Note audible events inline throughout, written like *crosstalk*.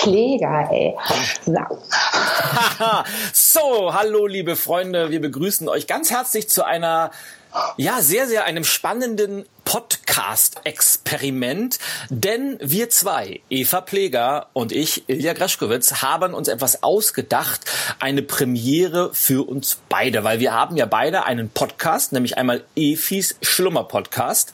Pfleger, ey. So. *laughs* so, hallo liebe Freunde, wir begrüßen euch ganz herzlich zu einer ja, sehr, sehr einem spannenden Podcast-Experiment, denn wir zwei, Eva Pleger und ich, Ilja Greschkowitz, haben uns etwas ausgedacht, eine Premiere für uns beide, weil wir haben ja beide einen Podcast, nämlich einmal Efis Schlummer-Podcast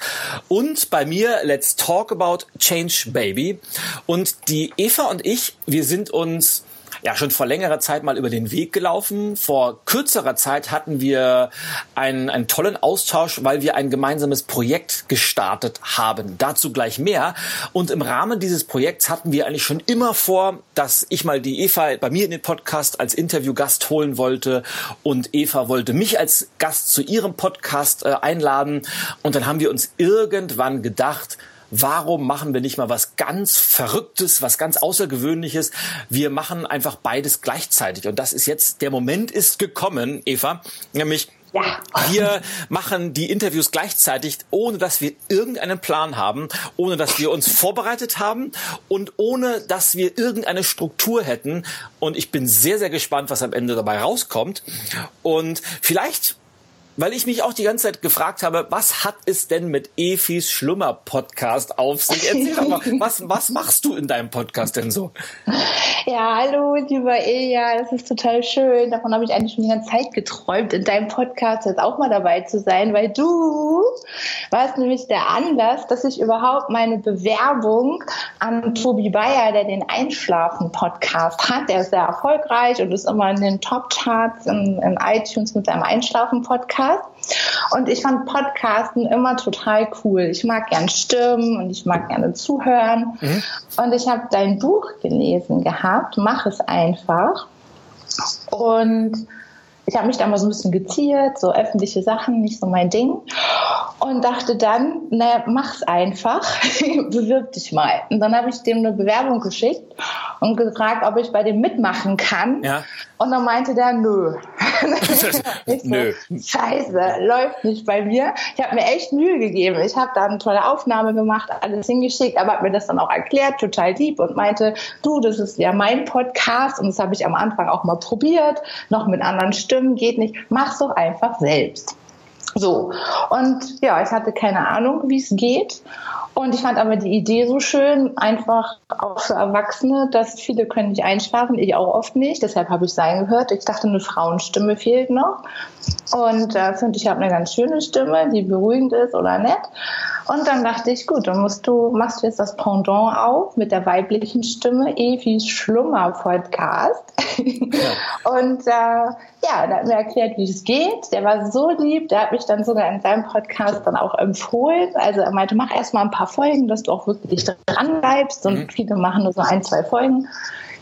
und bei mir Let's Talk About Change Baby. Und die Eva und ich, wir sind uns ja schon vor längerer Zeit mal über den Weg gelaufen. Vor kürzerer Zeit hatten wir einen, einen tollen Austausch, weil wir ein gemeinsames Projekt gestartet haben. Dazu gleich mehr. Und im Rahmen dieses Projekts hatten wir eigentlich schon immer vor, dass ich mal die Eva bei mir in den Podcast als Interviewgast holen wollte und Eva wollte mich als Gast zu ihrem Podcast äh, einladen. Und dann haben wir uns irgendwann gedacht, warum machen wir nicht mal was ganz Verrücktes, was ganz Außergewöhnliches? Wir machen einfach beides gleichzeitig. Und das ist jetzt, der Moment ist gekommen, Eva, nämlich ja. Wir machen die Interviews gleichzeitig, ohne dass wir irgendeinen Plan haben, ohne dass wir uns vorbereitet haben und ohne dass wir irgendeine Struktur hätten. Und ich bin sehr, sehr gespannt, was am Ende dabei rauskommt. Und vielleicht weil ich mich auch die ganze Zeit gefragt habe, was hat es denn mit Efis Schlummer-Podcast auf sich? Erzähl doch mal, *laughs* was, was machst du in deinem Podcast denn so? Ja, hallo, lieber Ilja, das ist total schön. Davon habe ich eigentlich schon die ganze Zeit geträumt, in deinem Podcast jetzt auch mal dabei zu sein, weil du warst nämlich der Anlass, dass ich überhaupt meine Bewerbung an Tobi Bayer, der den Einschlafen-Podcast hat, der ist sehr erfolgreich und ist immer in den Top-Charts in, in iTunes mit seinem Einschlafen-Podcast Podcast. Und ich fand Podcasten immer total cool. Ich mag gern Stimmen und ich mag gerne zuhören. Mhm. Und ich habe dein Buch gelesen gehabt, Mach es einfach. Und ich habe mich da mal so ein bisschen geziert, so öffentliche Sachen, nicht so mein Ding. Und dachte dann, na, mach's einfach, *laughs* bewirb dich mal. Und dann habe ich dem eine Bewerbung geschickt und gefragt, ob ich bei dem mitmachen kann. Ja. Und dann meinte der, nö. *laughs* nö. Scheiße, läuft nicht bei mir. Ich habe mir echt Mühe gegeben. Ich habe da eine tolle Aufnahme gemacht, alles hingeschickt, aber habe mir das dann auch erklärt, total lieb und meinte, du, das ist ja mein Podcast und das habe ich am Anfang auch mal probiert, noch mit anderen Stimmen, geht nicht. Mach's doch einfach selbst. So. Und ja, ich hatte keine Ahnung, wie es geht. Und ich fand aber die Idee so schön, einfach auch für Erwachsene, dass viele können nicht einschlafen, ich auch oft nicht. Deshalb habe ich sein gehört. Ich dachte, eine Frauenstimme fehlt noch. Und äh, finde ich habe eine ganz schöne Stimme, die beruhigend ist oder nett. Und dann dachte ich, gut, dann musst du, machst du jetzt das Pendant auf mit der weiblichen Stimme, Evis Schlummer-Podcast. Ja. *laughs* Und äh, ja, der hat mir erklärt, wie es geht. Der war so lieb, der hat mich dann sogar in seinem Podcast dann auch empfohlen. Also er meinte, mach erst mal ein paar Folgen, dass du auch wirklich dran bleibst. Und mhm. viele machen nur so ein, zwei Folgen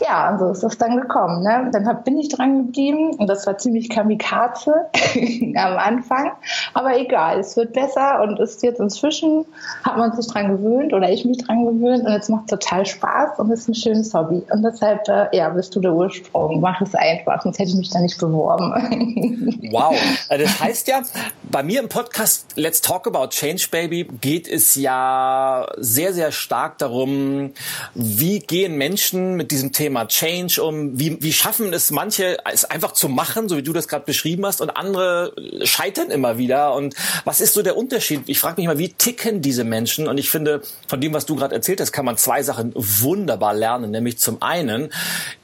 ja, und so ist es dann gekommen. Ne? Dann hab, bin ich dran geblieben und das war ziemlich kamikaze *laughs* am Anfang. Aber egal, es wird besser und ist jetzt inzwischen, hat man sich dran gewöhnt oder ich mich dran gewöhnt und jetzt macht total Spaß und ist ein schönes Hobby. Und deshalb, äh, ja, bist du der Ursprung. Mach es einfach, sonst hätte ich mich da nicht beworben. *laughs* wow. Äh, das heißt ja, bei mir im Podcast Let's Talk About Change Baby geht es ja sehr, sehr stark darum, wie gehen Menschen mit diesem Thema Thema Change um? Wie, wie schaffen es manche, es einfach zu machen, so wie du das gerade beschrieben hast, und andere scheitern immer wieder? Und was ist so der Unterschied? Ich frage mich mal, wie ticken diese Menschen? Und ich finde, von dem, was du gerade erzählt hast, kann man zwei Sachen wunderbar lernen. Nämlich zum einen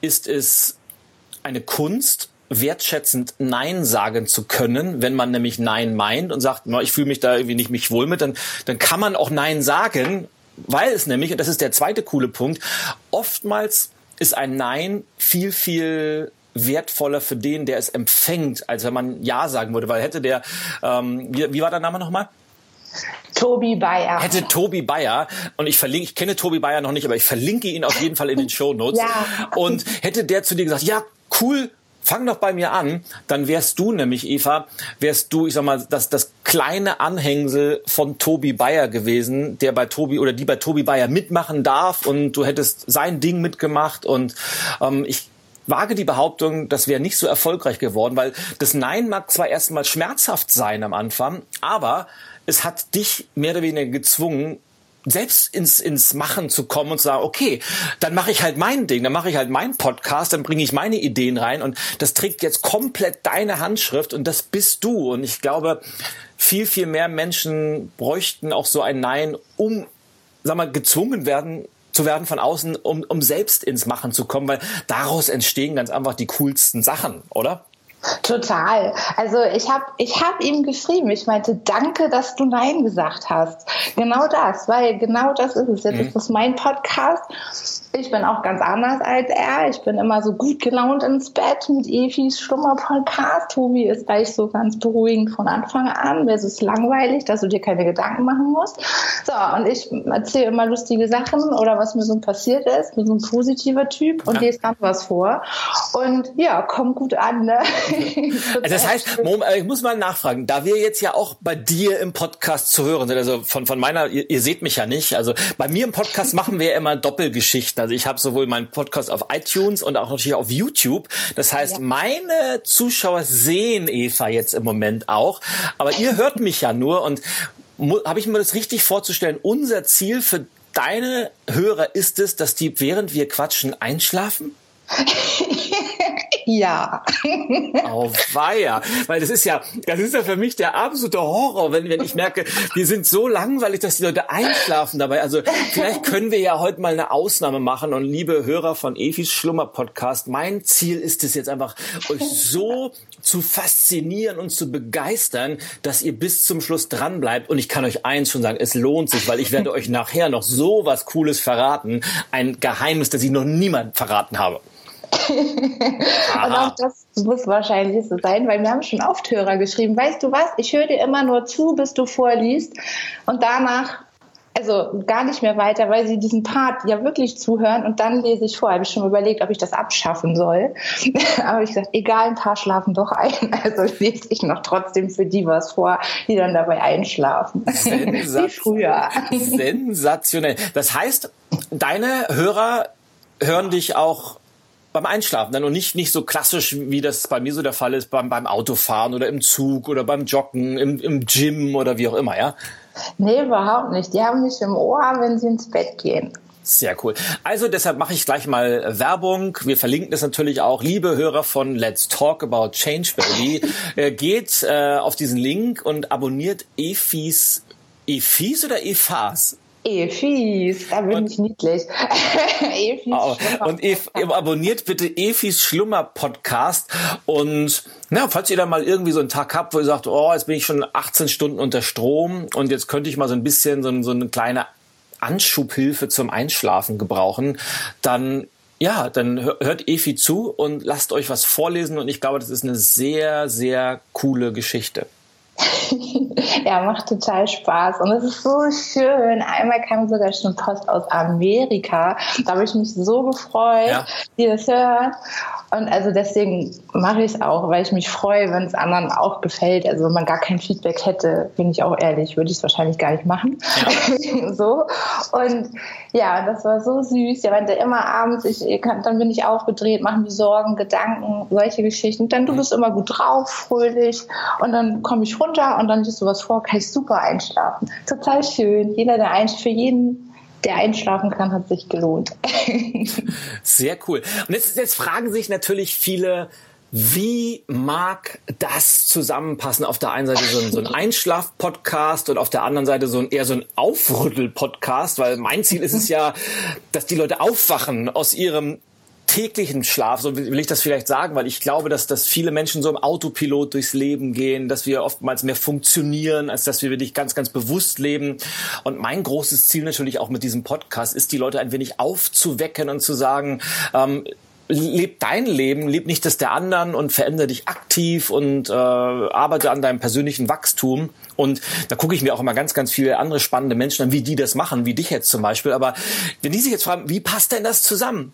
ist es eine Kunst, wertschätzend Nein sagen zu können, wenn man nämlich Nein meint und sagt, ich fühle mich da irgendwie nicht mich wohl mit, dann, dann kann man auch Nein sagen, weil es nämlich, und das ist der zweite coole Punkt, oftmals ist ein Nein viel, viel wertvoller für den, der es empfängt, als wenn man Ja sagen würde. Weil hätte der, ähm, wie, wie war der Name nochmal? Tobi Bayer. Hätte Tobi Bayer, und ich verlinke, ich kenne Tobi Bayer noch nicht, aber ich verlinke ihn auf jeden Fall in den *laughs* Show Notes. ja. Und hätte der zu dir gesagt, ja, cool, fang doch bei mir an, dann wärst du nämlich, Eva, wärst du, ich sag mal, das, das kleine Anhängsel von Tobi Bayer gewesen, der bei Tobi oder die bei Tobi Bayer mitmachen darf und du hättest sein Ding mitgemacht. Und ähm, ich wage die Behauptung, das wäre nicht so erfolgreich geworden, weil das Nein mag zwar erstmal schmerzhaft sein am Anfang, aber es hat dich mehr oder weniger gezwungen, selbst ins, ins Machen zu kommen und zu sagen, okay, dann mache ich halt mein Ding, dann mache ich halt meinen Podcast, dann bringe ich meine Ideen rein und das trägt jetzt komplett deine Handschrift und das bist du. Und ich glaube, viel, viel mehr Menschen bräuchten auch so ein Nein, um, sag mal, gezwungen werden, zu werden von außen, um, um selbst ins Machen zu kommen, weil daraus entstehen ganz einfach die coolsten Sachen, oder? Total. Also ich habe ich hab ihm geschrieben, ich meinte, danke, dass du Nein gesagt hast. Genau das, weil genau das ist es. Jetzt mhm. ist das mein Podcast. Ich bin auch ganz anders als er. Ich bin immer so gut gelaunt ins Bett mit Efis Schlummer-Podcast. Tobi ist gleich so ganz beruhigend von Anfang an. Mir ist es langweilig, dass du dir keine Gedanken machen musst. So, und ich erzähle immer lustige Sachen oder was mir so passiert ist. Bin so ein positiver Typ und ja. lese dann was vor. Und ja, kommt gut an. Ne? *laughs* Also das heißt, Mom, äh, ich muss mal nachfragen, da wir jetzt ja auch bei dir im Podcast zu hören sind, also von, von meiner, ihr, ihr seht mich ja nicht, also bei mir im Podcast machen wir ja immer Doppelgeschichten. Also ich habe sowohl meinen Podcast auf iTunes und auch natürlich auf YouTube. Das heißt, ja. meine Zuschauer sehen Eva jetzt im Moment auch, aber ihr hört mich ja nur und habe ich mir das richtig vorzustellen, unser Ziel für deine Hörer ist es, dass die, während wir quatschen, einschlafen? *laughs* Ja. Oh weia. Weil das ist ja, das ist ja für mich der absolute Horror, wenn, wenn ich merke, wir sind so langweilig, dass die Leute einschlafen dabei. Also vielleicht können wir ja heute mal eine Ausnahme machen und liebe Hörer von Efis Schlummer Podcast, mein Ziel ist es jetzt einfach, euch so zu faszinieren und zu begeistern, dass ihr bis zum Schluss dran bleibt. Und ich kann euch eins schon sagen, es lohnt sich, weil ich werde euch nachher noch so was Cooles verraten. Ein Geheimnis, das ich noch niemand verraten habe. *laughs* und auch das muss wahrscheinlich so sein, weil wir haben schon oft Hörer geschrieben, weißt du was, ich höre dir immer nur zu, bis du vorliest und danach also gar nicht mehr weiter, weil sie diesen Part ja wirklich zuhören und dann lese ich vor. Habe ich schon überlegt, ob ich das abschaffen soll. *laughs* Aber ich gesagt, egal, ein paar schlafen doch ein. *laughs* Also lese ich noch trotzdem für die was vor, die dann dabei einschlafen. Sensation Wie früher. Sensationell. Das heißt, deine Hörer hören dich auch beim Einschlafen dann und nicht, nicht so klassisch, wie das bei mir so der Fall ist, beim, beim Autofahren oder im Zug oder beim Joggen, im, im Gym oder wie auch immer, ja? Nee, überhaupt nicht. Die haben mich im Ohr, wenn sie ins Bett gehen. Sehr cool. Also deshalb mache ich gleich mal Werbung. Wir verlinken das natürlich auch. Liebe Hörer von Let's Talk About Change Baby, äh, geht äh, auf diesen Link und abonniert Efis, Efis oder Efas? Efis, da bin und, ich niedlich. *laughs* Efis oh, und Ef, abonniert bitte Efis Schlummer Podcast und na, falls ihr da mal irgendwie so einen Tag habt, wo ihr sagt, oh, jetzt bin ich schon 18 Stunden unter Strom und jetzt könnte ich mal so ein bisschen so, so eine kleine Anschubhilfe zum Einschlafen gebrauchen, dann ja, dann hört Efi zu und lasst euch was vorlesen und ich glaube, das ist eine sehr, sehr coole Geschichte. *laughs* *laughs* ja, macht total Spaß und es ist so schön. Einmal kam sogar schon Post aus Amerika. Da habe ich mich so gefreut, ja. die das hören. Und also deswegen mache ich es auch, weil ich mich freue, wenn es anderen auch gefällt. Also wenn man gar kein Feedback hätte, bin ich auch ehrlich, würde ich es wahrscheinlich gar nicht machen. Ja. *laughs* so. Und ja, das war so süß. Der meinte immer abends, ich, dann bin ich aufgedreht, machen mir Sorgen, Gedanken, solche Geschichten. Dann du bist immer gut drauf, fröhlich. Und dann komme ich runter und dann liest du was vor, kann ich super einschlafen. Total schön. Jeder, der ein, für jeden der einschlafen kann, hat sich gelohnt. *laughs* Sehr cool. Und jetzt, jetzt fragen sich natürlich viele, wie mag das zusammenpassen? Auf der einen Seite so ein, so ein *laughs* Einschlaf-Podcast und auf der anderen Seite so ein eher so ein Aufrüttel-Podcast, weil mein Ziel ist es ja, dass die Leute aufwachen aus ihrem täglichen Schlaf, so will ich das vielleicht sagen, weil ich glaube, dass, dass viele Menschen so im Autopilot durchs Leben gehen, dass wir oftmals mehr funktionieren, als dass wir wirklich ganz, ganz bewusst leben. Und mein großes Ziel natürlich auch mit diesem Podcast ist, die Leute ein wenig aufzuwecken und zu sagen, ähm, leb dein Leben, leb nicht das der anderen und verändere dich aktiv und äh, arbeite an deinem persönlichen Wachstum. Und da gucke ich mir auch immer ganz, ganz viele andere spannende Menschen an, wie die das machen, wie dich jetzt zum Beispiel. Aber wenn die sich jetzt fragen, wie passt denn das zusammen?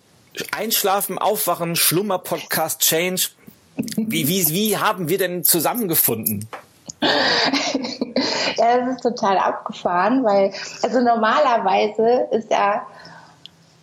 Einschlafen, Aufwachen, Schlummer, Podcast, Change. Wie, wie, wie haben wir denn zusammengefunden? *laughs* ja, das ist total abgefahren, weil, also normalerweise ist ja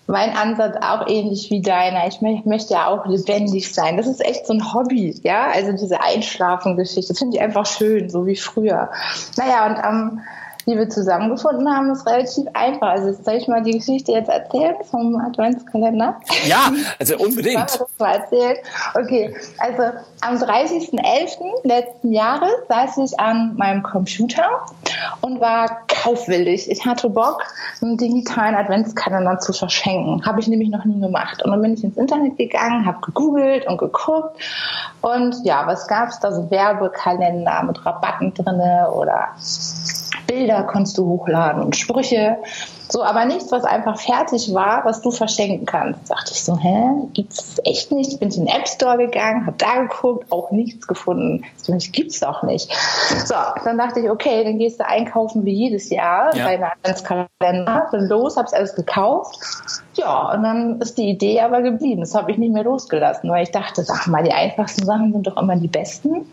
mein Ansatz auch ähnlich wie deiner. Ich möchte ja auch lebendig sein. Das ist echt so ein Hobby, ja. Also diese Einschlafen-Geschichte, das finde ich einfach schön, so wie früher. Naja, und am wie wir zusammengefunden haben, ist relativ einfach. Also soll ich mal die Geschichte jetzt erzählen vom Adventskalender? Ja, also unbedingt. *laughs* Ich das mal erzählen. Okay, also am 30.11. letzten Jahres saß ich an meinem Computer und war kaufwillig. Ich hatte Bock, einen digitalen Adventskalender zu verschenken. Habe ich nämlich noch nie gemacht. Und dann bin ich ins Internet gegangen, habe gegoogelt und geguckt. Und ja, was gab es da? So Werbekalender mit Rabatten drinne oder Bilder konntest du hochladen und Sprüche. So, aber nichts, was einfach fertig war, was du verschenken kannst. Da dachte ich so, hä, gibt's echt nicht? Bin ich in den App Store gegangen, habe da geguckt, auch nichts gefunden. So, das gibt's doch nicht. So, dann dachte ich, okay, dann gehst du einkaufen wie jedes Jahr ja. bei einem Adventskalender. Bin los, hab's alles gekauft. Ja, und dann ist die Idee aber geblieben. Das habe ich nicht mehr losgelassen, weil ich dachte, sag mal, die einfachsten Sachen sind doch immer die besten.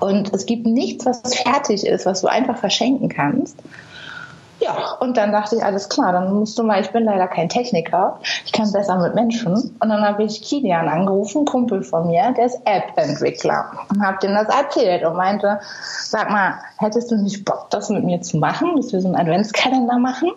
Und es gibt nichts, was fertig ist, was du einfach verschenken kannst. Ja, und dann dachte ich, alles klar, dann musst du mal, ich bin leider kein Techniker, ich kann besser mit Menschen. Und dann habe ich Kilian angerufen, Kumpel von mir, der ist App-Entwickler. Und habe dem das erzählt und meinte, sag mal, hättest du nicht Bock, das mit mir zu machen, dass wir so einen Adventskalender machen?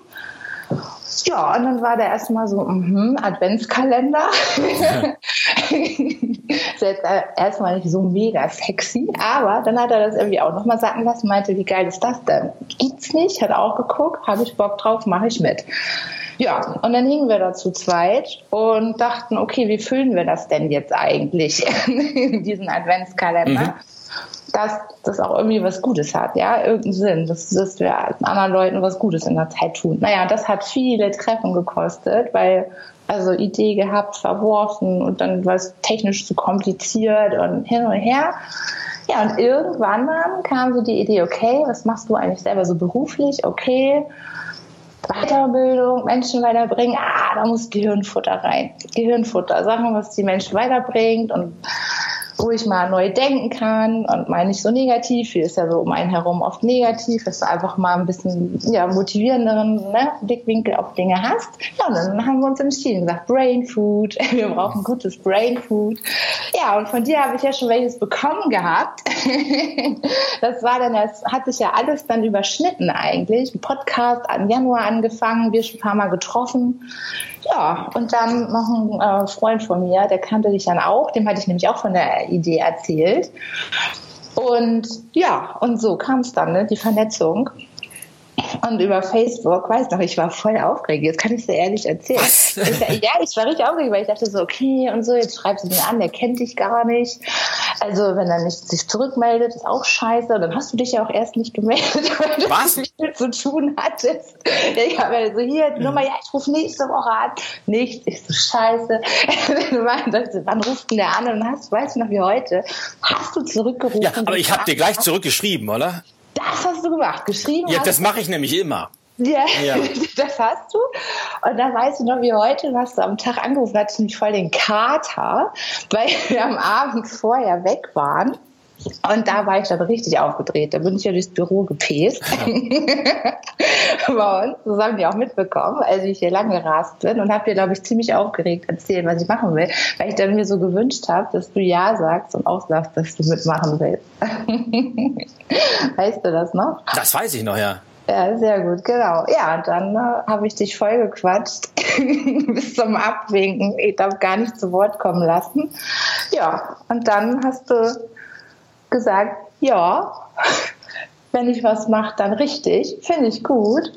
Ja, und dann war der erstmal so, mhm, Adventskalender. *laughs* *laughs* ist jetzt erstmal nicht so mega sexy, aber dann hat er das irgendwie auch nochmal sagen lassen, meinte, wie geil ist das denn? Gibt's nicht, hat auch geguckt, habe ich Bock drauf, mache ich mit. Ja, und dann hingen wir da zu zweit und dachten, okay, wie füllen wir das denn jetzt eigentlich, *laughs* diesen Adventskalender? Mhm dass das auch irgendwie was Gutes hat, ja, irgendeinen Sinn, dass, dass wir anderen Leuten was Gutes in der Zeit tun. Naja, das hat viele Treffen gekostet, weil also Idee gehabt, verworfen und dann war es technisch zu kompliziert und hin und her. Ja, und irgendwann dann kam so die Idee, okay, was machst du eigentlich selber so beruflich? Okay, Weiterbildung, Menschen weiterbringen, ah, da muss Gehirnfutter rein. Gehirnfutter, Sachen, was die Menschen weiterbringt und wo ich mal neu denken kann und mal nicht so negativ. Viel ist ja so um einen herum oft negativ, dass du einfach mal ein bisschen ja, motivierenderen ne, Blickwinkel auf Dinge hast. Ja, und dann haben wir uns Stil gesagt, Brain Food, *laughs* wir brauchen gutes Brain Food. Ja, und von dir habe ich ja schon welches bekommen gehabt. *laughs* das war dann, das hat sich ja alles dann überschnitten eigentlich. Ein Podcast im Januar angefangen, wir schon ein paar Mal getroffen. Ja, und dann noch ein äh, Freund von mir, der kannte dich dann auch, dem hatte ich nämlich auch von der Idee erzählt. Und ja, und so kam es dann, ne, die Vernetzung. Und über Facebook, weiß noch, ich war voll aufgeregt. Jetzt kann ich dir ehrlich erzählen. Was? Ich, ja, ich war richtig aufgeregt, weil ich dachte so, okay, und so, jetzt schreibst du den an, der kennt dich gar nicht. Also, wenn er nicht sich zurückmeldet, ist auch scheiße. Und dann hast du dich ja auch erst nicht gemeldet, *laughs* weil du Was? viel zu tun hattest. Ich habe ja so, hier, die Nummer, ja, ich rufe nächste Woche an. Nichts, ich so, scheiße. *laughs* Wann ruft denn der an? Und hast, weißt du noch wie heute, hast du zurückgerufen. Ja, aber ich habe dir gleich zurückgeschrieben, oder? Das hast du gemacht, geschrieben. Ja, das mache ich nämlich immer. Ja, ja, *laughs* das hast du. Und dann weißt du noch wie heute, hast du am Tag angerufen, hattest nämlich voll den Kater, weil wir am Abend vorher weg waren. Und da war ich dann richtig aufgedreht. Da bin ich ja durchs Büro gepäst. *laughs* Bei uns. Das haben die auch mitbekommen, als ich hier lang gerast bin und habe dir, glaube ich, ziemlich aufgeregt erzählt, was ich machen will, weil ich dann mir so gewünscht habe, dass du Ja sagst und auch sagst, dass du mitmachen willst. *laughs* weißt du das noch? Das weiß ich noch, ja. Ja, sehr gut, genau. Ja, und dann äh, habe ich dich voll gequatscht *laughs* bis zum Abwinken. Ich darf gar nicht zu Wort kommen lassen. Ja, und dann hast du gesagt, ja, wenn ich was mache, dann richtig, finde ich gut,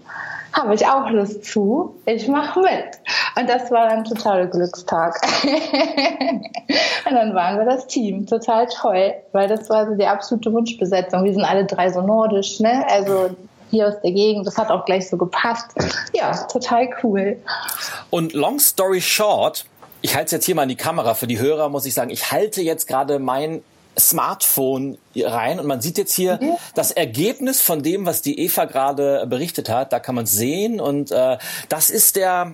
habe ich auch Lust zu, ich mache mit. Und das war ein totaler Glückstag. *laughs* und dann waren wir das Team, total toll, weil das war so die absolute Wunschbesetzung. Wir sind alle drei so nordisch, ne? Also hier aus der Gegend. Das hat auch gleich so gepasst. Ja, total cool. Und long story short, ich halte es jetzt hier mal in die Kamera. Für die Hörer muss ich sagen, ich halte jetzt gerade mein Smartphone rein und man sieht jetzt hier mhm. das Ergebnis von dem, was die Eva gerade berichtet hat. Da kann man sehen und äh, das ist der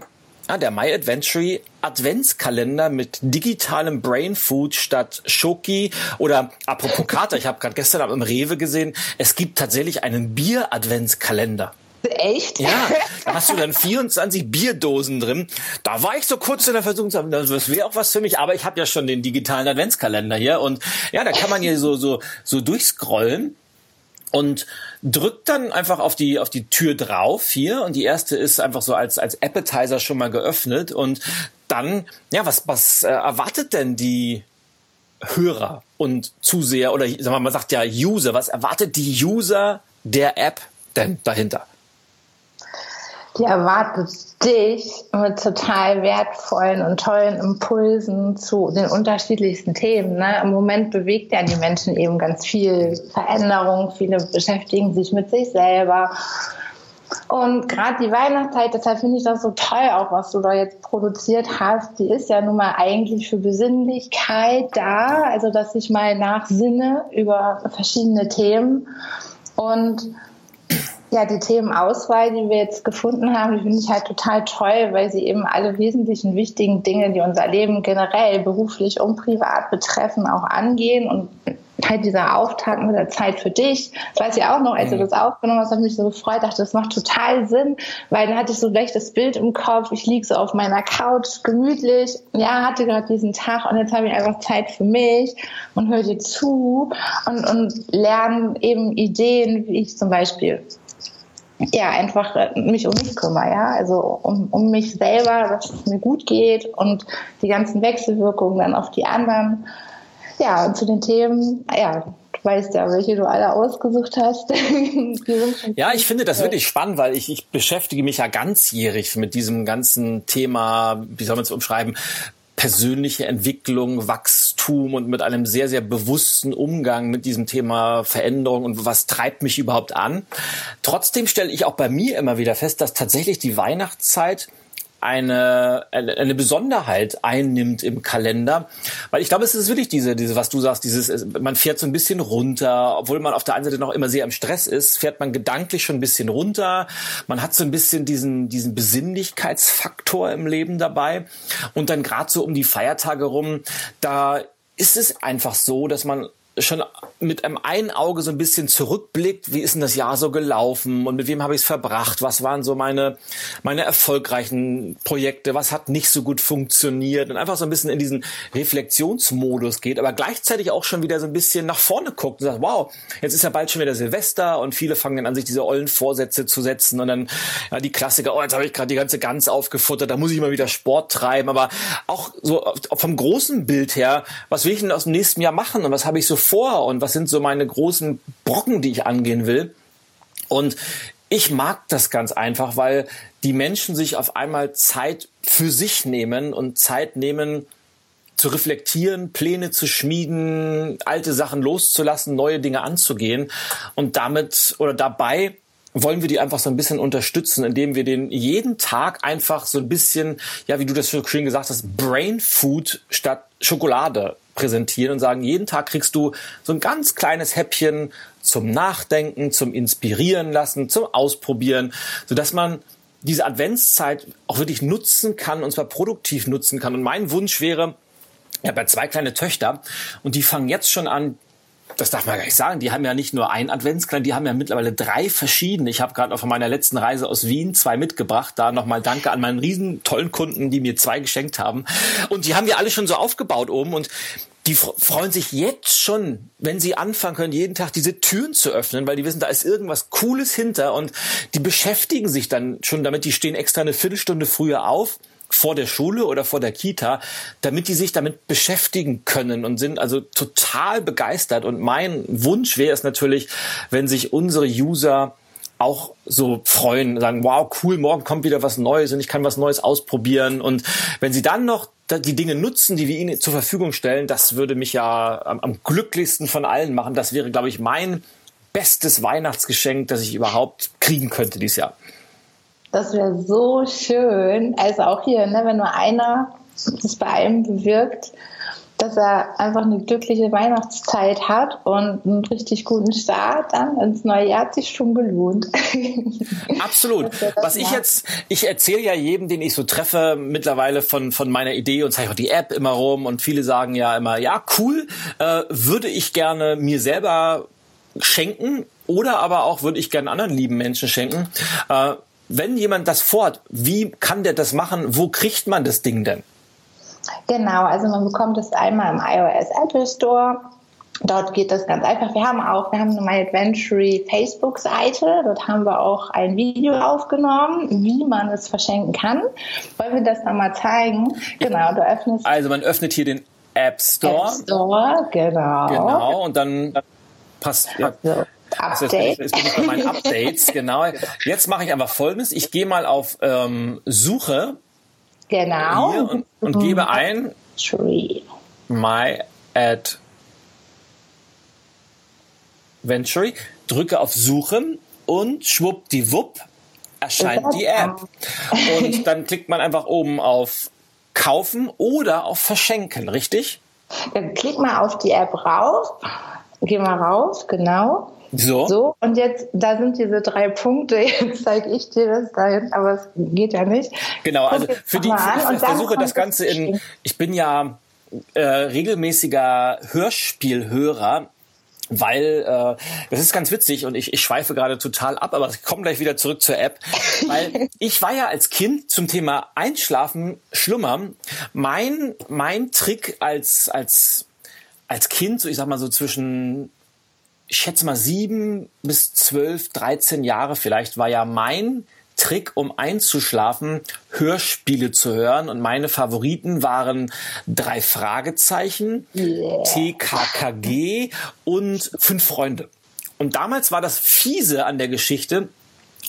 Ah, der My Adventure Adventskalender mit digitalem Brain Food statt Schoki oder apropos Kater, ich habe gerade gestern im Rewe gesehen, es gibt tatsächlich einen Bier Adventskalender. Echt? Ja, *laughs* da hast du dann 24 Bierdosen drin. Da war ich so kurz in der Versuchung, das wäre auch was für mich, aber ich habe ja schon den digitalen Adventskalender hier und ja, da kann man hier so so so durchscrollen und drückt dann einfach auf die auf die Tür drauf hier und die erste ist einfach so als als Appetizer schon mal geöffnet und dann ja was was äh, erwartet denn die Hörer und Zuseher oder sagen wir mal, man sagt ja User, was erwartet die User der App denn dahinter? Die erwartet dich mit total wertvollen und tollen Impulsen zu den unterschiedlichsten Themen. Ne? Im Moment bewegt ja die Menschen eben ganz viel Veränderung. Viele beschäftigen sich mit sich selber. Und gerade die Weihnachtszeit, deshalb finde ich das so toll, auch was du da jetzt produziert hast, die ist ja nun mal eigentlich für Besinnlichkeit da, also dass ich mal nachsinne über verschiedene Themen. Und ja, die Themenauswahl, die wir jetzt gefunden haben, die finde ich halt total toll, weil sie eben alle wesentlichen wichtigen Dinge, die unser Leben generell beruflich und privat betreffen, auch angehen und halt dieser Auftakt mit der Zeit für dich. Das weiß ich auch noch, als du mhm. das aufgenommen hast, habe ich mich so gefreut, dachte, das macht total Sinn, weil dann hatte ich so gleich das Bild im Kopf, ich liege so auf meiner Couch, gemütlich, ja, hatte gerade diesen Tag und jetzt habe ich einfach Zeit für mich und höre dir zu und, und lerne eben Ideen, wie ich zum Beispiel ja, einfach äh, mich um mich kümmere, ja, also um, um mich selber, dass es mir gut geht und die ganzen Wechselwirkungen dann auf die anderen. Ja, und zu den Themen, ja, du weißt ja, welche du alle ausgesucht hast. *laughs* ja, ich finde das wirklich spannend, weil ich, ich beschäftige mich ja ganzjährig mit diesem ganzen Thema, wie soll man es umschreiben, persönliche Entwicklung, Wachstum und mit einem sehr, sehr bewussten Umgang mit diesem Thema Veränderung und was treibt mich überhaupt an. Trotzdem stelle ich auch bei mir immer wieder fest, dass tatsächlich die Weihnachtszeit eine, eine Besonderheit einnimmt im Kalender. Weil ich glaube, es ist wirklich diese, diese, was du sagst, dieses, man fährt so ein bisschen runter, obwohl man auf der einen Seite noch immer sehr im Stress ist, fährt man gedanklich schon ein bisschen runter. Man hat so ein bisschen diesen, diesen Besinnlichkeitsfaktor im Leben dabei. Und dann gerade so um die Feiertage rum, da ist es einfach so, dass man schon mit einem einen Auge so ein bisschen zurückblickt, wie ist denn das Jahr so gelaufen und mit wem habe ich es verbracht, was waren so meine, meine erfolgreichen Projekte, was hat nicht so gut funktioniert und einfach so ein bisschen in diesen Reflexionsmodus geht, aber gleichzeitig auch schon wieder so ein bisschen nach vorne guckt und sagt, wow, jetzt ist ja bald schon wieder Silvester und viele fangen dann an, sich diese ollen Vorsätze zu setzen und dann ja, die Klassiker, oh, jetzt habe ich gerade die ganze Gans aufgefuttert, da muss ich mal wieder Sport treiben, aber auch so vom großen Bild her, was will ich denn aus dem nächsten Jahr machen und was habe ich so vor und was sind so meine großen Brocken, die ich angehen will. Und ich mag das ganz einfach, weil die Menschen sich auf einmal Zeit für sich nehmen und Zeit nehmen, zu reflektieren, Pläne zu schmieden, alte Sachen loszulassen, neue Dinge anzugehen und damit oder dabei wollen wir die einfach so ein bisschen unterstützen, indem wir den jeden Tag einfach so ein bisschen, ja, wie du das so schön gesagt hast, Brain Food statt Schokolade präsentieren und sagen, jeden Tag kriegst du so ein ganz kleines Häppchen zum Nachdenken, zum Inspirieren lassen, zum Ausprobieren, sodass man diese Adventszeit auch wirklich nutzen kann und zwar produktiv nutzen kann. Und mein Wunsch wäre, ich habe ja zwei kleine Töchter und die fangen jetzt schon an, das darf man gar nicht sagen, die haben ja nicht nur ein Adventskalender, die haben ja mittlerweile drei verschiedene. Ich habe gerade auf meiner letzten Reise aus Wien zwei mitgebracht. Da nochmal Danke an meinen riesen tollen Kunden, die mir zwei geschenkt haben. Und die haben wir alle schon so aufgebaut oben und die freuen sich jetzt schon, wenn sie anfangen können, jeden Tag diese Türen zu öffnen, weil die wissen, da ist irgendwas Cooles hinter und die beschäftigen sich dann schon damit. Die stehen extra eine Viertelstunde früher auf vor der Schule oder vor der Kita, damit die sich damit beschäftigen können und sind also total begeistert. Und mein Wunsch wäre es natürlich, wenn sich unsere User auch so freuen, sagen, wow, cool, morgen kommt wieder was Neues und ich kann was Neues ausprobieren. Und wenn sie dann noch die Dinge nutzen, die wir ihnen zur Verfügung stellen, das würde mich ja am, am glücklichsten von allen machen. Das wäre, glaube ich, mein bestes Weihnachtsgeschenk, das ich überhaupt kriegen könnte dieses Jahr. Das wäre so schön. Also auch hier, ne, wenn nur einer das bei einem bewirkt, dass er einfach eine glückliche Weihnachtszeit hat und einen richtig guten Start dann ins neue Jahr hat sich schon gelohnt. *laughs* Absolut. Was ich jetzt, ich erzähle ja jedem, den ich so treffe, mittlerweile von, von meiner Idee und zeige auch die App immer rum und viele sagen ja immer, ja, cool, äh, würde ich gerne mir selber schenken oder aber auch würde ich gerne anderen lieben Menschen schenken. Äh, wenn jemand das vorhat, wie kann der das machen? Wo kriegt man das Ding denn? Genau, also man bekommt es einmal im iOS Apple Store Dort geht das ganz einfach. Wir haben auch, wir haben eine My Adventure Facebook-Seite. Dort haben wir auch ein Video aufgenommen, wie man es verschenken kann. Wollen wir das nochmal zeigen? Genau, du öffnest. Also man öffnet hier den App Store. App Store, genau. Genau, und dann passt. Ja. So. Update. Jetzt bin ich bei meinen Updates, genau. Jetzt mache ich einfach folgendes. Ich gehe mal auf ähm, Suche Genau. und, und gebe ein. My Ad Venture, drücke auf Suchen und schwuppdiwupp erscheint die App. Und dann klickt man einfach oben auf Kaufen oder auf Verschenken, richtig? Dann klick mal auf die App rauf. Geh mal rauf, genau. So. So, und jetzt, da sind diese drei Punkte. *laughs* Jetzt zeige ich dir das dahin, aber es geht ja nicht. Genau, also für die, ich versuche das Ganze in, ich bin ja äh, regelmäßiger Hörspielhörer, weil äh, das ist ganz witzig und ich, ich schweife gerade total ab, aber ich komme gleich wieder zurück zur App, weil *laughs* ich war ja als Kind zum Thema Einschlafen, Schlummern, mein mein Trick als als als Kind, so ich sag mal so zwischen ich schätze mal sieben bis zwölf, dreizehn Jahre vielleicht, war ja mein Trick, um einzuschlafen, Hörspiele zu hören. Und meine Favoriten waren drei Fragezeichen, TKKG und fünf Freunde. Und damals war das fiese an der Geschichte,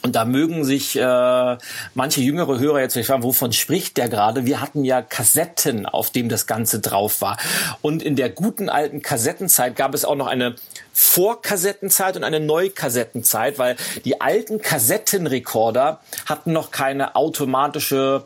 und da mögen sich äh, manche jüngere Hörer jetzt vielleicht fragen, wovon spricht der gerade? Wir hatten ja Kassetten, auf dem das Ganze drauf war. Und in der guten alten Kassettenzeit gab es auch noch eine Vorkassettenzeit und eine Neukassettenzeit, weil die alten Kassettenrekorder hatten noch keine automatische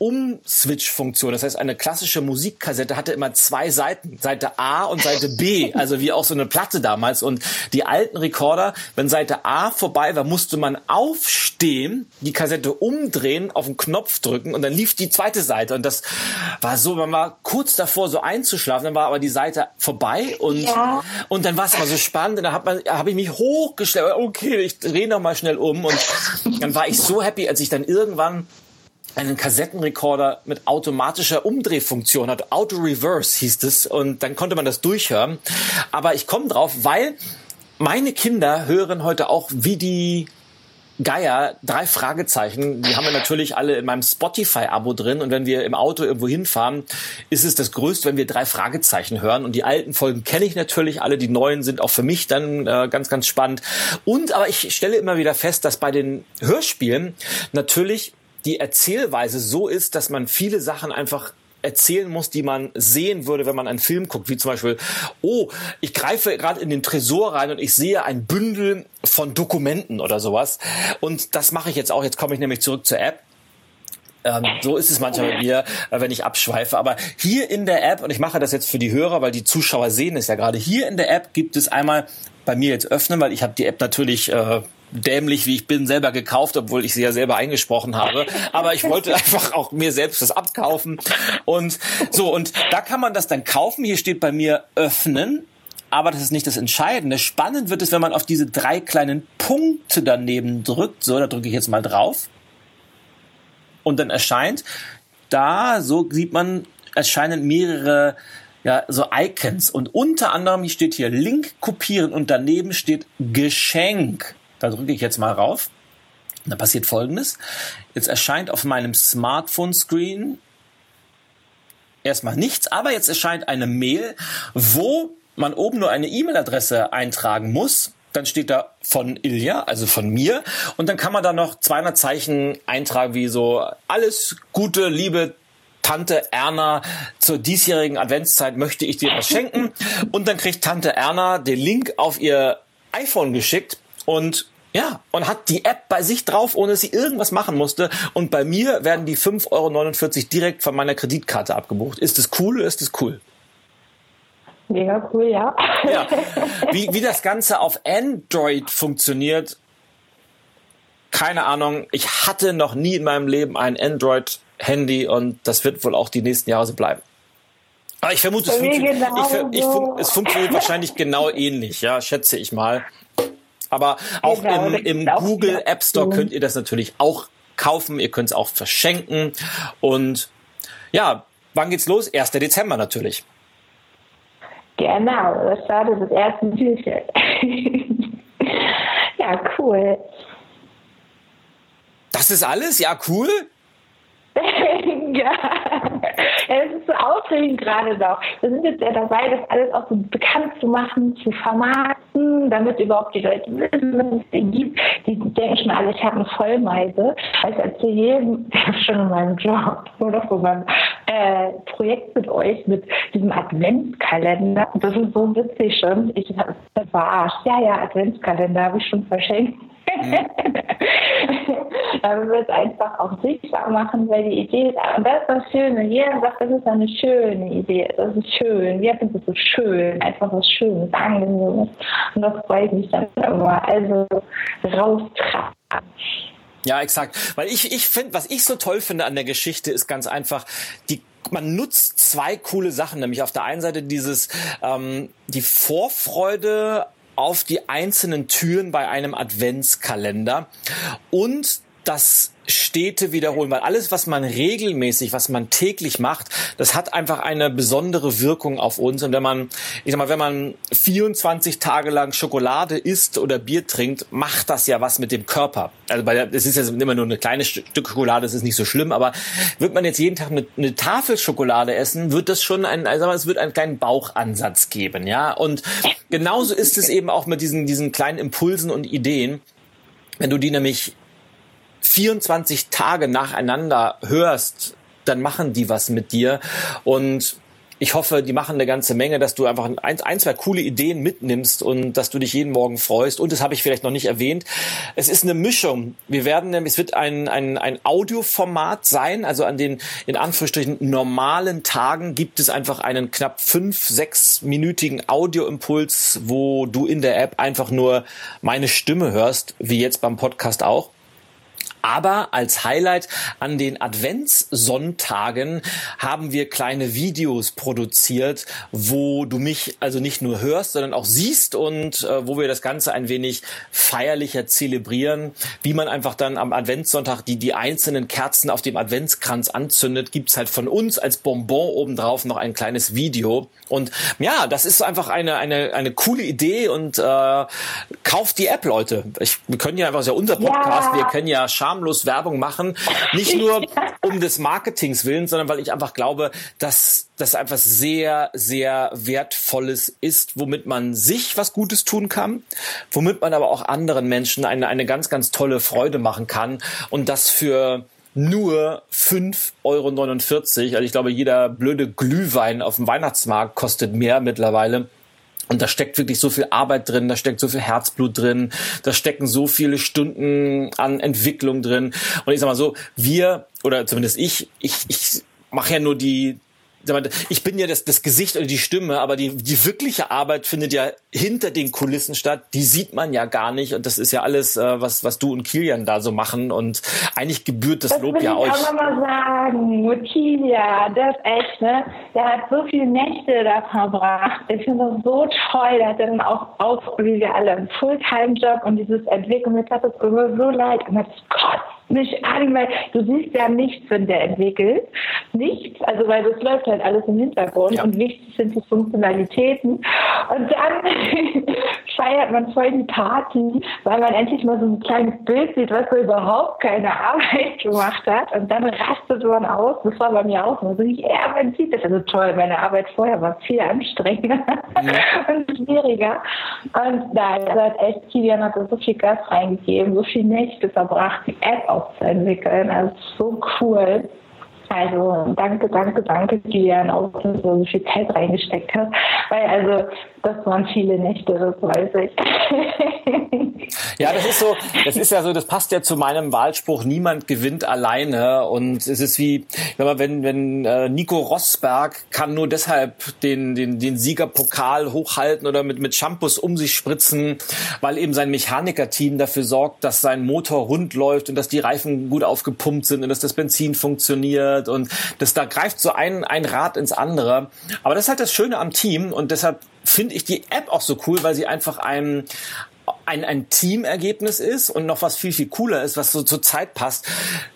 Umswitch-Funktion. Das heißt, eine klassische Musikkassette hatte immer zwei Seiten, Seite A und Seite B, *laughs* also wie auch so eine Platte damals. Und die alten Rekorder, wenn Seite A vorbei war, musste man aufstehen, die Kassette umdrehen, auf den Knopf drücken und dann lief die zweite Seite. Und das war so, man war kurz davor, so einzuschlafen, dann war aber die Seite vorbei und, Ja. und dann war es aber so spannend. Und dann habe ich mich hochgestellt, okay, ich drehe noch mal schnell um und dann war ich so happy, als ich dann irgendwann einen Kassettenrekorder mit automatischer Umdrehfunktion hat. Auto Reverse hieß es. Und dann konnte man das durchhören. Aber ich komme drauf, weil meine Kinder hören heute auch wie die Geier, drei Fragezeichen, die haben wir natürlich alle in meinem Spotify-Abo drin. Und wenn wir im Auto irgendwo hinfahren, ist es das Größte, wenn wir drei Fragezeichen hören. Und die alten Folgen kenne ich natürlich alle, die neuen sind auch für mich dann äh, ganz, ganz spannend. Und aber ich stelle immer wieder fest, dass bei den Hörspielen natürlich die Erzählweise so ist, dass man viele Sachen einfach erzählen muss, die man sehen würde, wenn man einen Film guckt, wie zum Beispiel, oh, ich greife gerade in den Tresor rein und ich sehe ein Bündel von Dokumenten oder sowas. Und das mache ich jetzt auch. Jetzt komme ich nämlich zurück zur App. Ähm, so ist es manchmal mit mir, äh, wenn ich abschweife. Aber hier in der App, und ich mache das jetzt für die Hörer, weil die Zuschauer sehen es ja gerade, hier in der App gibt es einmal bei mir jetzt öffnen, weil ich habe die App natürlich äh, dämlich, wie ich bin, selber gekauft, obwohl ich sie ja selber eingesprochen habe. Aber ich wollte *laughs* einfach auch mir selbst das abkaufen. Und so, und da kann man das dann kaufen. Hier steht bei mir öffnen. Aber das ist nicht das Entscheidende. Spannend wird es, wenn man auf diese drei kleinen Punkte daneben drückt. So, da drücke ich jetzt mal drauf. Und dann erscheint da, so sieht man, erscheinen mehrere ja, so Icons. Und unter anderem hier steht hier Link kopieren und daneben steht Geschenk. Da drücke ich jetzt mal rauf. Da passiert folgendes. Jetzt erscheint auf meinem Smartphone-Screen erstmal nichts, aber jetzt erscheint eine Mail, wo man oben nur eine E-Mail-Adresse eintragen muss. Dann steht da von Ilja, also von mir. Und dann kann man da noch 200 Zeichen eintragen, wie so alles Gute, liebe Tante Erna zur diesjährigen Adventszeit möchte ich dir was schenken. Und dann kriegt Tante Erna den Link auf ihr iPhone geschickt und ja, und hat die App bei sich drauf, ohne dass sie irgendwas machen musste. Und bei mir werden die 5,49 Euro direkt von meiner Kreditkarte abgebucht. Ist es cool oder ist es cool? Mega cool, ja. Ja. *laughs* Wie, wie das Ganze auf Android funktioniert, keine Ahnung. Ich hatte noch nie in meinem Leben ein Android-Handy und das wird wohl auch die nächsten Jahre so bleiben. Aber ich vermute, es, Bei mir funktio ich, ich genauso. es funktioniert wahrscheinlich genau ähnlich, ja, schätze ich mal. Aber auch Genau, im, im auch Google wieder App Store könnt ihr das natürlich auch kaufen. Ihr könnt es auch verschenken. Und ja, wann geht's los? 1. Dezember natürlich. Genau, das startet das erste Türchen. *laughs* ja, cool. Das ist alles? Ja, cool. *laughs* ja. Es ist so aufregend gerade noch. Wir sind jetzt ja dabei, das alles auch so bekannt zu machen, zu vermarkten, damit überhaupt die Leute wissen, dass es den gibt. Die denken schon alle, ich habe eine Vollmeise. Ich erzähle jedem, *laughs* ich habe schon in meinem Job oder von meinem äh, Projekt mit euch, mit diesem Adventskalender. Das ist so witzig schon. Ich habe verarscht. Ja, ja, Adventskalender habe ich schon verschenkt. Da wir es einfach auch sichtbar machen, weil die Idee ist, und das ist das Schöne. Jeder sagt, das ist eine schöne Idee, das ist schön. Wir finden es so schön, einfach was Schönes, Angenehmes. Und das freut mich dann immer. Also raustragen. Ja, exakt. Weil ich, ich finde, was ich so toll finde an der Geschichte, ist ganz einfach, die man nutzt zwei coole Sachen, nämlich auf der einen Seite dieses ähm, die Vorfreude auf die einzelnen Türen bei einem Adventskalender. Und das Städte wiederholen, weil alles, was man regelmäßig, was man täglich macht, das hat einfach eine besondere Wirkung auf uns. Und wenn man, ich sag mal, wenn man 24 Tage lang Schokolade isst oder Bier trinkt, macht das ja was mit dem Körper. Also bei es ist ja immer nur eine kleine Stück Schokolade, das ist nicht so schlimm, aber wird man jetzt jeden Tag eine, eine Tafel Schokolade essen, wird das schon ein, also es wird einen kleinen Bauchansatz geben, ja. Und genauso ist es eben auch mit diesen, diesen kleinen Impulsen und Ideen. Wenn du die nämlich 24 Tage nacheinander hörst, dann machen die was mit dir. Und ich hoffe, die machen eine ganze Menge, dass du einfach ein, ein, zwei coole Ideen mitnimmst und dass du dich jeden Morgen freust. Und das habe ich vielleicht noch nicht erwähnt. Es ist eine Mischung. Wir werden nämlich, es wird ein, ein, ein Audioformat sein. Also an den, in Anführungsstrichen, normalen Tagen gibt es einfach einen knapp fünf, sechs minütigen Audioimpuls, wo du in der App einfach nur meine Stimme hörst, wie jetzt beim Podcast auch. Aber als Highlight an den Adventssonntagen haben wir kleine Videos produziert, wo du mich also nicht nur hörst, sondern auch siehst und äh, wo wir das Ganze ein wenig feierlicher zelebrieren. Wie man einfach dann am Adventssonntag die, die einzelnen Kerzen auf dem Adventskranz anzündet, gibt's halt von uns als Bonbon obendrauf noch ein kleines Video. Und ja, das ist einfach eine, eine, eine coole Idee und äh, kauft die App, Leute. Ich, wir können ja einfach, ja unser Podcast, ja. wir können ja schamlos Werbung machen. Nicht nur *laughs* um des Marketings willen, sondern weil ich einfach glaube, dass das einfach sehr, sehr wertvolles ist, womit man sich was Gutes tun kann, womit man aber auch anderen Menschen eine, eine ganz, ganz tolle Freude machen kann und das für nur 5,49 Euro. Also ich glaube, jeder blöde Glühwein auf dem Weihnachtsmarkt kostet mehr mittlerweile. Und da steckt wirklich so viel Arbeit drin, da steckt so viel Herzblut drin, da stecken so viele Stunden an Entwicklung drin. Und ich sag mal so, wir, oder zumindest ich, ich, ich mache ja nur die, ich bin ja das, das Gesicht oder die Stimme, aber die, die wirkliche Arbeit findet ja hinter den Kulissen statt. Die sieht man ja gar nicht. Und das ist ja alles, äh, was, was du und Kilian da so machen. Und eigentlich gebührt das, das Lob ja euch. Ich auch mal sagen, Kilian, das ist echt, ne? Der hat so viele Nächte da verbracht. Ich finde das so toll. Der hat dann auch, auch wie wir alle, einen Fulltime-Job und dieses Entwicklung. Mir tat das immer so leid. Und das kotzt mich an, weil du siehst ja nichts, wenn der entwickelt. Nichts, also weil das läuft halt alles im Hintergrund ja. und wichtig sind die Funktionalitäten. Und dann *laughs* feiert man voll die Party, weil man endlich mal so ein kleines Bild sieht, was so überhaupt keine Arbeit gemacht hat. Und dann rastet man aus. Das war bei mir auch so. Ja, man sieht das. Also toll, meine Arbeit vorher war viel anstrengender ja. *laughs* und schwieriger. Und nein, also hat echt, Kilian hat so viel Gas reingegeben, so viel Nächte verbracht, die App aufzuentwickeln. Also so cool. Also danke, danke, danke, Kilian, auch dass du so viel Zeit reingesteckt hast. Weil also das waren viele Nächte, das weiß ich. ja, das ist so, das ist ja so, das passt ja zu meinem Wahlspruch, niemand gewinnt alleine. Und es ist wie, wenn, wenn äh, Nico Rosberg kann nur deshalb den, den, den Siegerpokal hochhalten oder mit, mit Shampoos um sich spritzen, weil eben sein Mechanikerteam dafür sorgt, dass sein Motor rund läuft und dass die Reifen gut aufgepumpt sind und dass das Benzin funktioniert und das da greift so ein, ein Rad ins andere. Aber das ist halt das Schöne am Team und deshalb finde ich die App auch so cool, weil sie einfach einem ein, ein Teamergebnis ist und noch was viel, viel cooler ist, was so zur Zeit passt.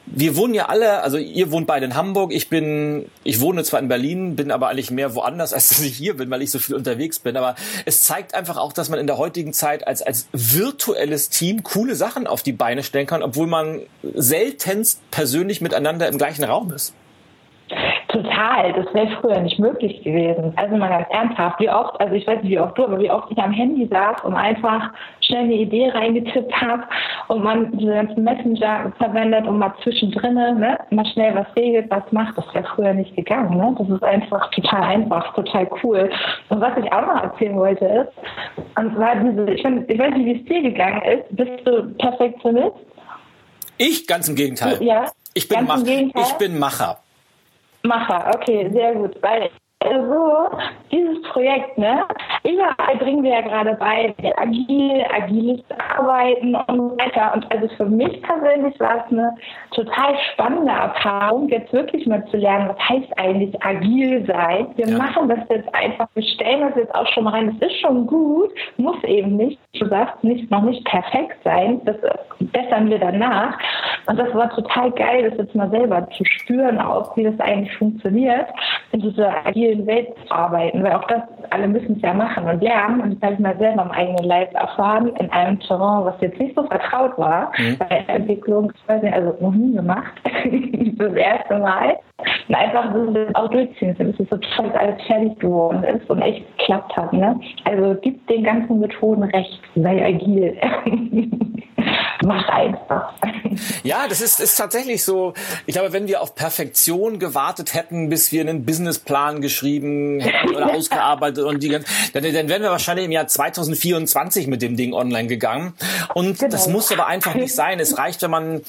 Wir wohnen ja alle, also ihr wohnt beide in Hamburg, ich bin, ich wohne zwar in Berlin, bin aber eigentlich mehr woanders, *laughs* als dass ich hier bin, weil ich so viel unterwegs bin. Aber es zeigt einfach auch, dass man in der heutigen Zeit als, als virtuelles Team coole Sachen auf die Beine stellen kann, obwohl man seltenst persönlich miteinander im gleichen Raum ist. Total, das wäre früher nicht möglich gewesen. Also mal ganz ernsthaft, wie oft, also ich weiß nicht wie oft du, aber wie oft ich am Handy saß und einfach schnell eine Idee reingetippt habe und man diese ganzen Messenger verwendet und mal zwischendrin ne, mal schnell was regelt, was macht, das wäre früher nicht gegangen. Ne? Das ist einfach total einfach, total cool. Und was ich auch noch erzählen wollte ist, und zwar diese, ich, find, ich weiß nicht, wie es dir gegangen ist, bist du Perfektionist? Ich ganz im Gegenteil. Ja. Ich bin, Mach, ich bin Macher. Macher, okay, sehr gut. Weil so, dieses Projekt, ne? Überall bringen wir ja gerade bei, agil, agiles Arbeiten und so weiter. Und also für mich persönlich war es eine total spannende Erfahrung, jetzt wirklich mal zu lernen, was heißt eigentlich agil sein. Wir ja. machen das jetzt einfach, wir stellen das jetzt auch schon mal rein. Das ist schon gut, muss eben nicht, du sagst, nicht, noch nicht perfekt sein. Das bessern wir danach. Und das war total geil, das jetzt mal selber zu spüren, auch wie das eigentlich funktioniert, in dieser agilen Welt zu arbeiten, weil auch das, alle müssen es ja machen und lernen. Und das habe ich mal selber am eigenen Leib erfahren, in einem Terrain, was jetzt nicht so vertraut war, mhm. bei der Entwicklung, ich weiß nicht, also noch nie gemacht, *laughs* das erste Mal. Und einfach das auch durchziehen, bis es so toll alles fertig geworden ist und echt geklappt hat. Ne? Also gibt den ganzen Methoden recht, sei agil. *laughs* Mach einfach. Ja, das ist, ist tatsächlich so. Ich glaube, wenn wir auf Perfektion gewartet hätten, bis wir einen Businessplan geschrieben oder *laughs* ausgearbeitet und die ganze, dann, dann wären wir wahrscheinlich im Jahr 2024 mit dem Ding online gegangen. Und genau. das muss aber einfach nicht sein. Es reicht, wenn man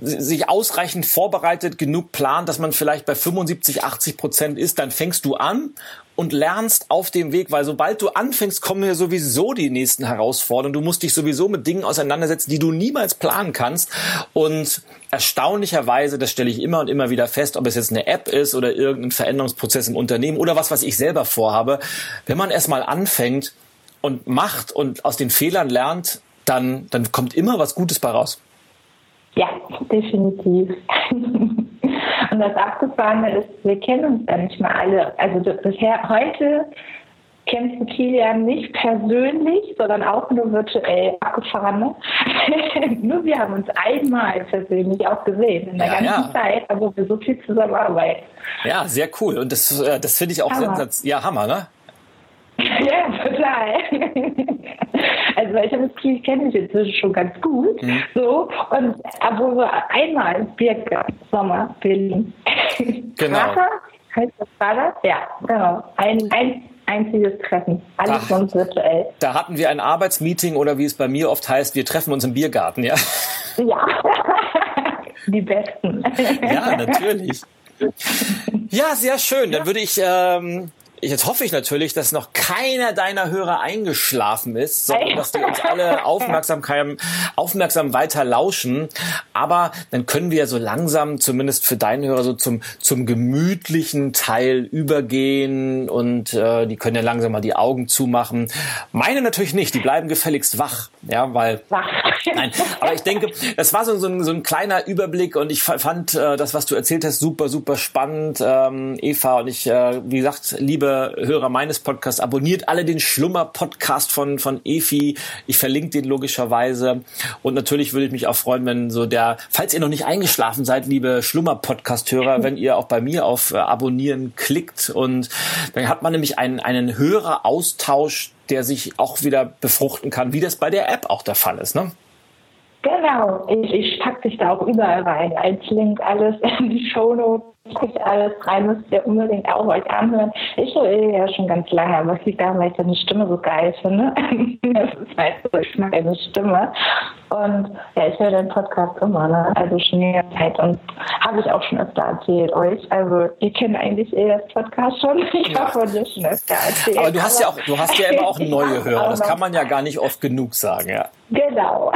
sich ausreichend vorbereitet, genug plant, dass man vielleicht bei 75, 80 Prozent ist, dann fängst du an und lernst auf dem Weg, weil sobald du anfängst, kommen ja sowieso die nächsten Herausforderungen. Du musst dich sowieso mit Dingen auseinandersetzen, die du niemals planen kannst. Und erstaunlicherweise, das stelle ich immer und immer wieder fest, ob es jetzt eine App ist oder irgendein Veränderungsprozess im Unternehmen oder was, was ich selber vorhabe, wenn man erstmal anfängt und macht und aus den Fehlern lernt, dann, dann kommt immer was Gutes bei raus. Ja, definitiv. *laughs* Und das Abgefahrene ist, wir kennen uns ja nicht mal alle. Also bisher heute kennst du Kilian nicht persönlich, sondern auch nur virtuell abgefahren. Ne? *laughs* nur wir haben uns einmal persönlich auch gesehen in der ja, ganzen ja. Zeit, aber wir so viel zusammenarbeiten. Ja, sehr cool. Und das, äh, das finde ich auch Hammer. Ja, Hammer, ne? Ja, total. Also ich habe das Kiel kenne ich inzwischen schon ganz gut. Mhm. So, und aber so einmal ins Biergarten, Sommer, Berlin. Genau. Vater, heißt das Vater? Ja, genau. Ein, ein einziges Treffen. Alles Ach, sonst virtuell. Da hatten wir ein Arbeitsmeeting oder wie es bei mir oft heißt, wir treffen uns im Biergarten, ja? Ja. *laughs* Die besten. Ja, natürlich. Ja, sehr schön. Dann würde ich ähm, Jetzt hoffe ich natürlich, dass noch keiner deiner Hörer eingeschlafen ist, sondern dass die uns alle *laughs* aufmerksam, aufmerksam weiter lauschen. Aber dann können wir ja so langsam, zumindest für deine Hörer, so zum, zum gemütlichen Teil übergehen und äh, die können ja langsam mal die Augen zumachen. Meine natürlich nicht, die bleiben gefälligst wach. Ja, weil. Wach. Nein, aber ich denke, es war so, so, ein, so ein kleiner Überblick und ich fand äh, das, was du erzählt hast, super, super spannend, ähm, Eva. Und ich, äh, wie gesagt, liebe liebe Hörer meines Podcasts, abonniert alle den Schlummer-Podcast von, von Efi. Ich verlinke den logischerweise. Und natürlich würde ich mich auch freuen, wenn so der, falls ihr noch nicht eingeschlafen seid, liebe Schlummer-Podcast-Hörer, *laughs* wenn ihr auch bei mir auf äh, Abonnieren klickt. Und dann hat man nämlich einen, einen Höreraustausch, der sich auch wieder befruchten kann, wie das bei der App auch der Fall ist, ne? Genau, ich, ich packe dich da auch überall rein, als Link alles in die Shownotes guckt alles rein, müsst ihr unbedingt auch euch anhören. Ich höre ja schon ganz lange, aber es liegt daran, weil ich deine Stimme so geil finde. *laughs* das ist halt so, ich mag deine Stimme. Und ja, ich höre den Podcast immer, ne? Also schon ganze Zeit und habe ich auch schon öfter erzählt euch. Also ihr kennt eigentlich eh das Podcast schon. *laughs* Ich ja. habe dir schon öfter erzählt. Aber du hast ja auch, du hast ja immer auch *laughs* neue Hörer. Das kann man ja gar nicht oft genug sagen, ja. Genau.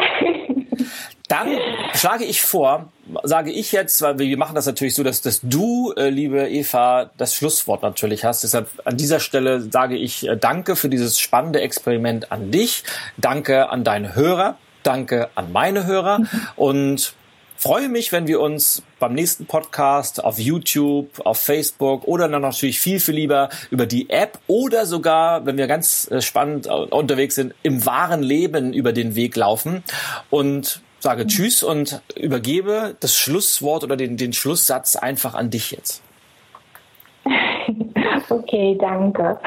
Dann schlage ich vor, sage ich jetzt, weil wir machen das natürlich so, dass, dass du, äh, liebe Eva, das Schlusswort natürlich hast. Deshalb an dieser Stelle sage ich äh, Danke für dieses spannende Experiment an dich. Danke an deine Hörer. Danke an meine Hörer. Mhm. Und freue mich, wenn wir uns beim nächsten Podcast auf YouTube, auf Facebook oder dann natürlich viel, viel lieber über die App oder sogar, wenn wir ganz äh, spannend unterwegs sind, im wahren Leben über den Weg laufen. Und sage Tschüss und übergebe das Schlusswort oder den, den Schlusssatz einfach an dich jetzt. *laughs* Okay, danke.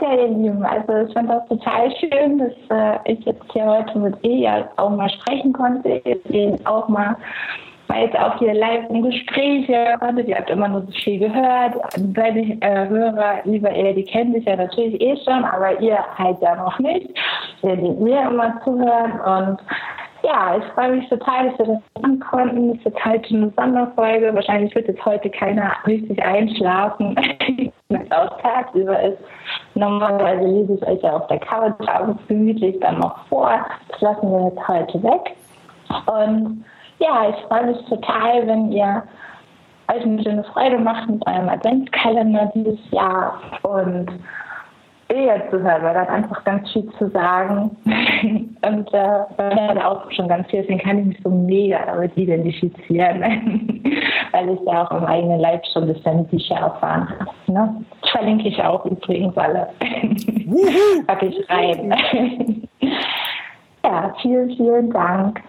Ja, ihr Lieben, also ich fand das total schön, dass äh, ich jetzt hier heute mit Eja auch mal sprechen konnte, den auch mal weil jetzt auch hier live im Gespräch konntet. Ihr habt immer nur so viel gehört. Deine äh, Hörer, lieber ihr, die kennen sich ja natürlich eh schon, aber ihr halt ja noch nicht. Ihr, die mir immer zuhören und ja, ich freue mich total, dass wir das machen konnten. Es ist heute eine Sonderfolge. Wahrscheinlich wird jetzt heute keiner richtig einschlafen, *laughs* wenn es auch tagsüber ist. Normalerweise lese ich euch ja auf der Couch abends gemütlich dann noch vor. Das lassen wir jetzt heute weg. Und ja, ich freue mich total, wenn ihr euch eine schöne Freude macht mit eurem Adventskalender dieses Jahr. Und eher zu hören, weil da einfach ganz viel zu sagen. *laughs* Und äh, weil auch schon ganz viel, deswegen kann ich mich so mega damit identifizieren, *laughs* weil ich ja auch im eigenen Leib schon ein bisschen Bücher erfahren habe. Ne? Das verlinke ich auch übrigens alle. *laughs* Pack ich rein. ja, vielen, vielen Dank.